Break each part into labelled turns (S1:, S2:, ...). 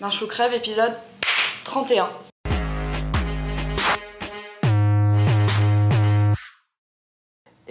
S1: Marche ou crève, épisode 31.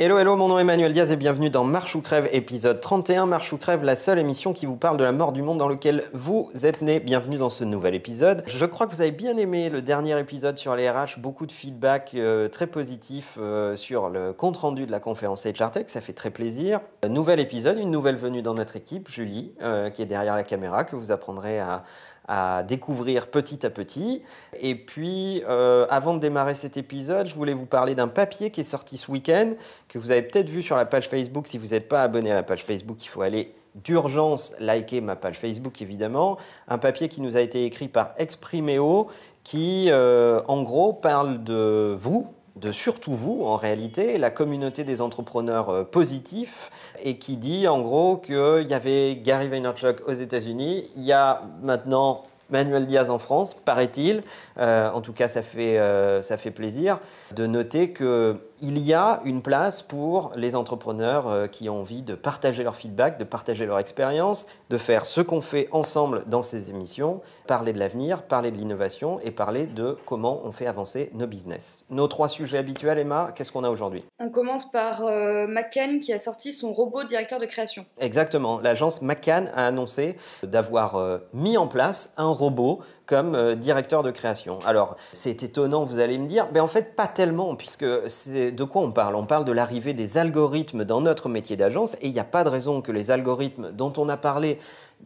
S2: Hello, hello, mon nom est Emmanuel Diaz et bienvenue dans Marche ou Crève, épisode 31. Marche ou Crève, la seule émission qui vous parle de la mort du monde dans lequel vous êtes né. Bienvenue dans ce nouvel épisode. Je crois que vous avez bien aimé le dernier épisode sur les RH, beaucoup de feedback euh, très positif euh, sur le compte rendu de la conférence HR Tech, ça fait très plaisir. Un nouvel épisode, une nouvelle venue dans notre équipe, Julie, euh, qui est derrière la caméra, que vous apprendrez à, à découvrir petit à petit. Et puis, euh, avant de démarrer cet épisode, je voulais vous parler d'un papier qui est sorti ce week-end, que vous avez peut-être vu sur la page Facebook. Si vous n'êtes pas abonné à la page Facebook, il faut aller d'urgence liker ma page Facebook, évidemment. Un papier qui nous a été écrit par Expriméo, qui, euh, en gros, parle de vous, de surtout vous, en réalité, la communauté des entrepreneurs euh, positifs, et qui dit en gros qu'il y avait Gary Vaynerchuk aux États-Unis, il y a maintenant Manuel Diaz en France, paraît-il. Euh, en tout cas, ça fait, euh, ça fait plaisir de noter qu'il y a une place pour les entrepreneurs euh, qui ont envie de partager leur feedback, de partager leur expérience, de faire ce qu'on fait ensemble dans ces émissions, parler de l'avenir, parler de l'innovation et parler de comment on fait avancer nos business. Nos trois sujets habituels, Emma, qu'est-ce qu'on a aujourd'hui?
S1: On commence par McCann qui a sorti son robot directeur de création.
S2: Exactement. L'agence McCann a annoncé d'avoir mis en place un robot comme euh, directeur de création. Alors, c'est étonnant, vous allez me dire, mais en fait, pas tellement, puisque c'est de quoi on parle? On parle de l'arrivée des algorithmes dans notre métier d'agence, et il n'y a pas de raison que les algorithmes dont on a parlé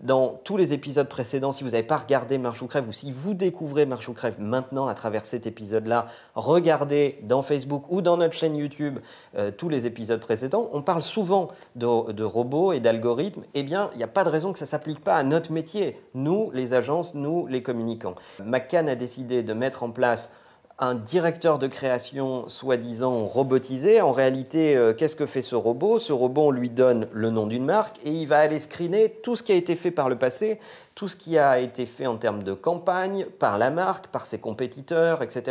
S2: dans tous les épisodes précédents, si vous n'avez pas regardé Marche ou Crève, ou si vous découvrez Marche ou Crève maintenant à travers cet épisode-là, regardez dans Facebook ou dans notre chaîne YouTube euh, tous les épisodes précédents. On parle souvent de, de robots et d'algorithmes. Eh bien, il n'y a pas de raison que ça ne s'applique pas à notre métier, nous, les agences, nous, les communicants. McCann a décidé de mettre en place un directeur de création soi-disant robotisé. En réalité, euh, qu'est-ce que fait ce robot? Ce robot, lui donne le nom d'une marque et il va aller screener tout ce qui a été fait par le passé, tout ce qui a été fait en termes de campagne, par la marque, par ses compétiteurs, etc.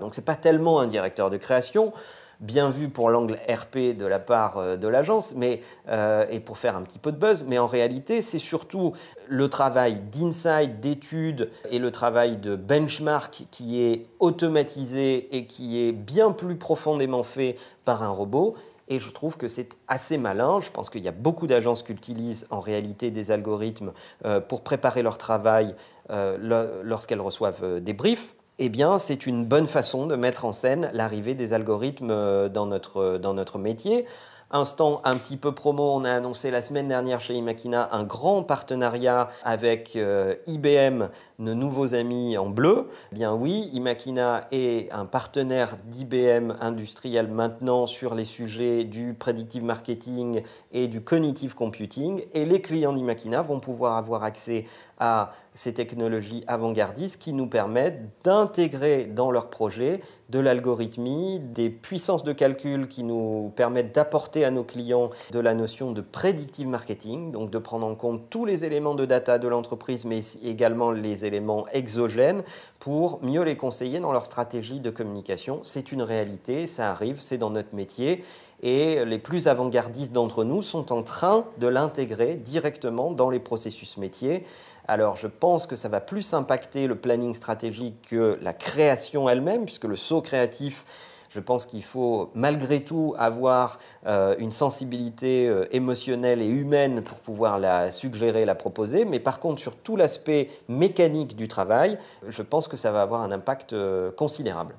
S2: Donc ce n'est pas tellement un directeur de création bien vu pour l'angle RP de la part euh, de l'agence, mais euh, et pour faire un petit peu de buzz, mais en réalité, c'est surtout le travail d'insight, d'étude et le travail de benchmark qui est automatisé et qui est bien plus profondément fait par un robot. Et je trouve que c'est assez malin. Je pense qu'il y a beaucoup d'agences qui utilisent en réalité des algorithmes euh, pour préparer leur travail lorsqu'elles reçoivent des briefs eh bien, c'est une bonne façon de mettre en scène l'arrivée des algorithmes euh, dans notre, euh, dans notre métier. Instant un petit peu promo, on a annoncé la semaine dernière chez Imakina un grand partenariat avec euh, IBM, nos nouveaux amis en bleu. Eh bien oui, Imakina est un partenaire d'IBM industriel maintenant sur les sujets du predictive marketing et du cognitive computing. Et les clients d'Imakina vont pouvoir avoir accès à ces technologies avant-gardistes qui nous permettent d'intégrer dans leurs projets de l'algorithmie, des puissances de calcul qui nous permettent d'apporter à nos clients de la notion de predictive marketing, donc de prendre en compte tous les éléments de data de l'entreprise, mais également les éléments exogènes pour mieux les conseiller dans leur stratégie de communication. C'est une réalité, ça arrive, c'est dans notre métier et les plus avant-gardistes d'entre nous sont en train de l'intégrer directement dans les processus métiers. Alors je pense que ça va plus impacter le planning stratégique que la création elle-même, puisque le saut créatif, je pense qu'il faut malgré tout avoir euh, une sensibilité euh, émotionnelle et humaine pour pouvoir la suggérer, la proposer. Mais par contre, sur tout l'aspect mécanique du travail, je pense que ça va avoir un impact euh, considérable.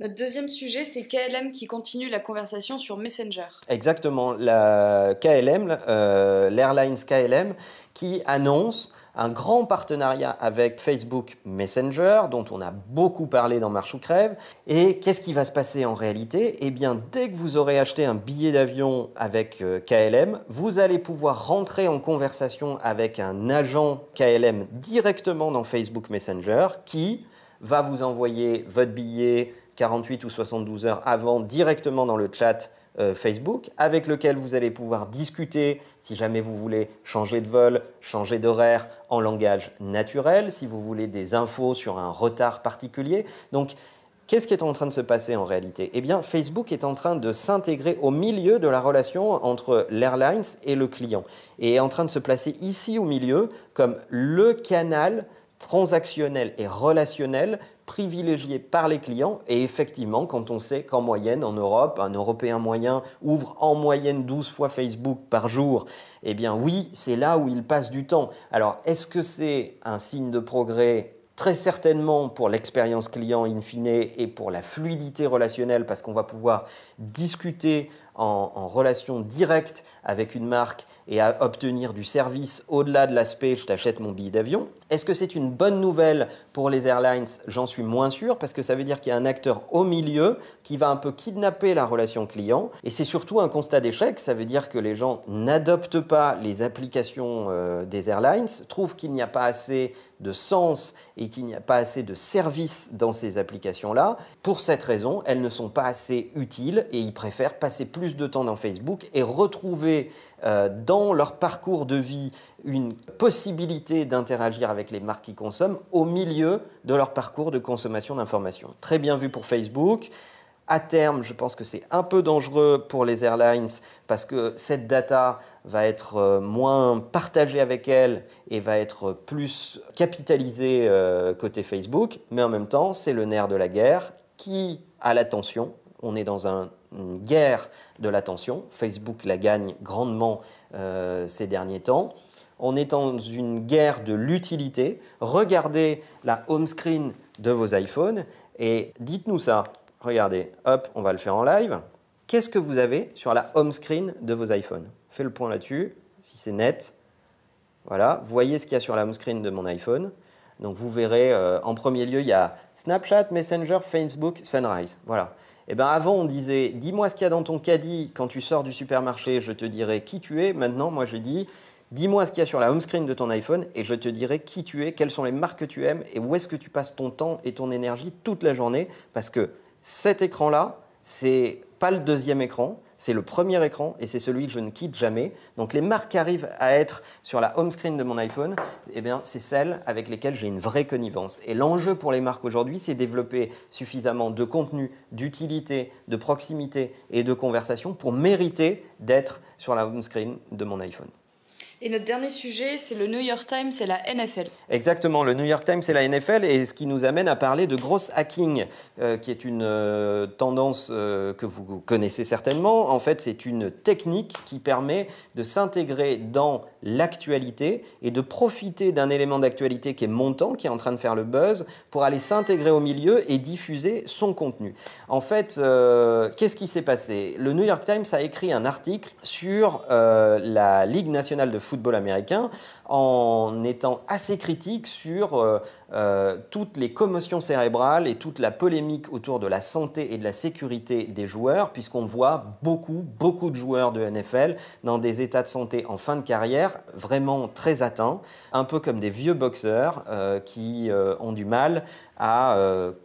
S1: Notre deuxième sujet, c'est KLM qui continue la conversation sur Messenger.
S2: Exactement, la KLM, l'Airlines KLM, qui annonce un grand partenariat avec Facebook Messenger, dont on a beaucoup parlé dans Marche ou Crève. Et qu'est-ce qui va se passer en réalité? Eh bien, dès que vous aurez acheté un billet d'avion avec euh, KLM, vous allez pouvoir rentrer en conversation avec un agent KLM directement dans Facebook Messenger qui va vous envoyer votre billet 48 ou 72 heures avant directement dans le chat euh, Facebook avec lequel vous allez pouvoir discuter si jamais vous voulez changer de vol, changer d'horaire en langage naturel, si vous voulez des infos sur un retard particulier. Donc, Qu'est-ce qui est en train de se passer en réalité? Eh bien, Facebook est en train de s'intégrer au milieu de la relation entre l'airlines et le client et est en train de se placer ici au milieu comme le canal transactionnel et relationnel privilégié par les clients. Et effectivement, quand on sait qu'en moyenne, en Europe, un Européen moyen ouvre en moyenne 12 fois Facebook par jour, eh bien oui, c'est là où il passe du temps. Alors, est-ce que c'est un signe de progrès? Très certainement pour l'expérience client in fine et pour la fluidité relationnelle parce qu'on va pouvoir discuter en, relation directe avec une marque et à obtenir du service au-delà de l'aspect je t'achète mon billet d'avion. Est-ce que c'est une bonne nouvelle pour les airlines? J'en suis moins sûr parce que ça veut dire qu'il y a un acteur au milieu qui va un peu kidnapper la relation client et c'est surtout un constat d'échec. Ça veut dire que les gens n'adoptent pas les applications euh, des airlines, trouvent qu'il n'y a pas assez de sens et qu'il n'y a pas assez de service dans ces applications-là. Pour cette raison, elles ne sont pas assez utiles et ils préfèrent passer plus de temps dans Facebook et retrouver euh, dans leur parcours de vie une possibilité d'interagir avec les marques qui consomment au milieu de leur parcours de consommation d'informations. Très bien vu pour Facebook. À terme, je pense que c'est un peu dangereux pour les airlines parce que cette data va être euh, moins partagée avec elles et va être plus capitalisée euh, côté Facebook. Mais en même temps, c'est le nerf de la guerre qui a l'attention. On est dans un une guerre de l'attention. Facebook la gagne grandement euh, ces derniers temps. On est dans une guerre de l'utilité. Regardez la home screen de vos iPhones et dites-nous ça. Regardez, hop, on va le faire en live. Qu'est-ce que vous avez sur la home screen de vos iPhones? Fais le point là-dessus, si c'est net. Voilà, voyez ce qu'il y a sur la home screen de mon iPhone. Donc vous verrez, euh, en premier lieu, il y a Snapchat, Messenger, Facebook, Sunrise. Voilà. Eh ben avant, on disait Dis-moi ce qu'il y a dans ton caddie quand tu sors du supermarché, je te dirai qui tu es. Maintenant, moi, je dis Dis-moi ce qu'il y a sur la home screen de ton iPhone et je te dirai qui tu es, quelles sont les marques que tu aimes et où est-ce que tu passes ton temps et ton énergie toute la journée. Parce que cet écran-là, c'est pas le deuxième écran, c'est le premier écran et c'est celui que je ne quitte jamais. Donc les marques qui arrivent à être sur la home screen de mon iPhone, eh bien c'est celles avec lesquelles j'ai une vraie connivence. Et l'enjeu pour les marques aujourd'hui, c'est développer suffisamment de contenu, d'utilité, de proximité et de conversation pour mériter d'être sur la home screen de mon iPhone.
S1: Et notre dernier sujet, c'est le New York Times et la NFL.
S2: Exactement, le New York Times et la NFL, et ce qui nous amène à parler de gross hacking, euh, qui est une euh, tendance euh, que vous connaissez certainement. En fait, c'est une technique qui permet de s'intégrer dans l'actualité et de profiter d'un élément d'actualité qui est montant, qui est en train de faire le buzz, pour aller s'intégrer au milieu et diffuser son contenu. En fait, qu'est-ce qui s'est passé? Le New York Times a écrit un article sur la Ligue nationale de football football américain en étant assez critique sur euh, euh, toutes les commotions cérébrales et toute la polémique autour de la santé et de la sécurité des joueurs, puisqu'on voit beaucoup, beaucoup de joueurs de NFL dans des états de santé en fin de carrière vraiment très atteints, un peu comme des vieux boxeurs euh, qui ont du mal à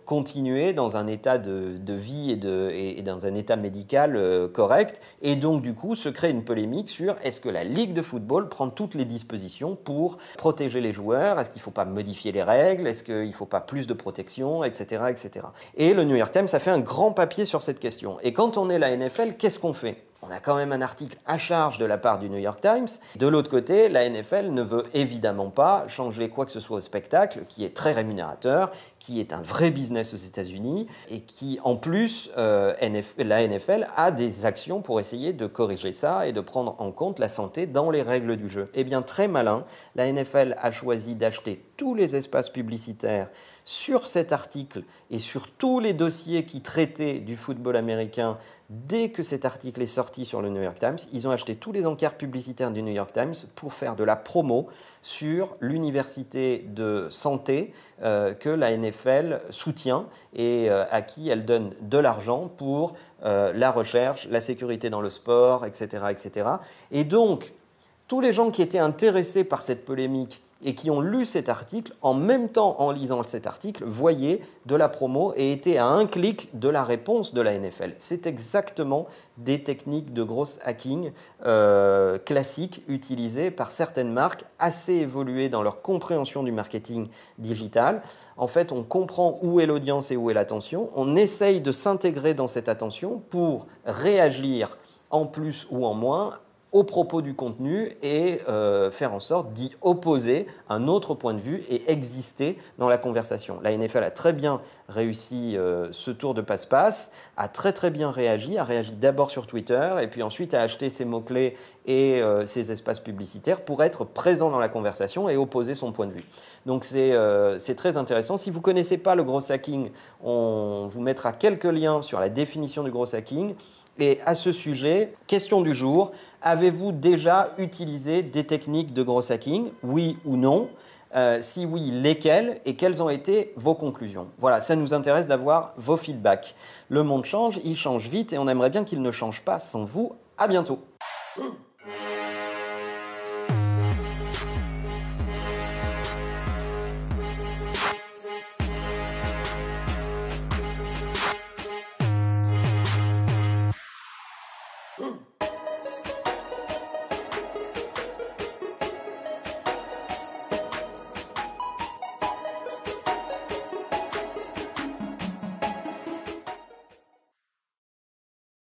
S2: continuer dans un état de, vie et, dans un état médical correct, et donc du coup se crée une polémique sur est-ce que la Ligue de football prend toutes les dispositions pour protéger les joueurs Est-ce qu'il ne faut pas modifier les règles? Est-ce qu'il ne faut pas plus de protection? Etc. etc. Et le New York Times a fait un grand papier sur cette question. Et quand on est la NFL, qu'est-ce qu'on fait? On a quand même un article à charge de la part du New York Times. De l'autre côté, la NFL ne veut évidemment pas changer quoi que ce soit au spectacle, qui est très rémunérateur, qui est un vrai business aux États-Unis, et qui, en plus, euh, la NFL a des actions pour essayer de corriger ça et de prendre en compte la santé dans les règles du jeu. Eh bien, très malin, la NFL a choisi d'acheter tous les espaces publicitaires sur cet article et sur tous les dossiers qui traitaient du football américain dès que cet article est sorti sur le New York Times. Ils ont acheté tous les encarts publicitaires du New York Times pour faire de la promo sur l'université de santé euh, que la NFL soutient et euh, à qui elle donne de l'argent pour euh, la recherche, la sécurité dans le sport, etc., etc. Et donc, tous les gens qui étaient intéressés par cette polémique et qui ont lu cet article, en même temps en lisant cet article, voyaient de la promo et étaient à un clic de la réponse de la NFL. C'est exactement des techniques de grosse hacking euh, classiques utilisées par certaines marques assez évoluées dans leur compréhension du marketing digital. En fait, on comprend où est l'audience et où est l'attention, on essaye de s'intégrer dans cette attention pour réagir en plus ou en moins au propos du contenu et euh, faire en sorte d'y opposer un autre point de vue et exister dans la conversation. La NFL a très bien réussi euh, ce tour de passe-passe, a très très bien réagi, a réagi d'abord sur Twitter et puis ensuite a acheté ses mots-clés et euh, ses espaces publicitaires pour être présent dans la conversation et opposer son point de vue. Donc c'est très intéressant. Si vous ne connaissez pas le gros hacking, on vous mettra quelques liens sur la définition du gros hacking. Et à ce sujet, question du jour, avez-vous déjà utilisé des techniques de gros hacking? Oui ou non? Euh, Si oui, lesquelles et quelles ont été vos conclusions? Voilà, ça nous intéresse d'avoir vos feedbacks. Le monde change, il change vite et on aimerait bien qu'il ne change pas sans vous. À bientôt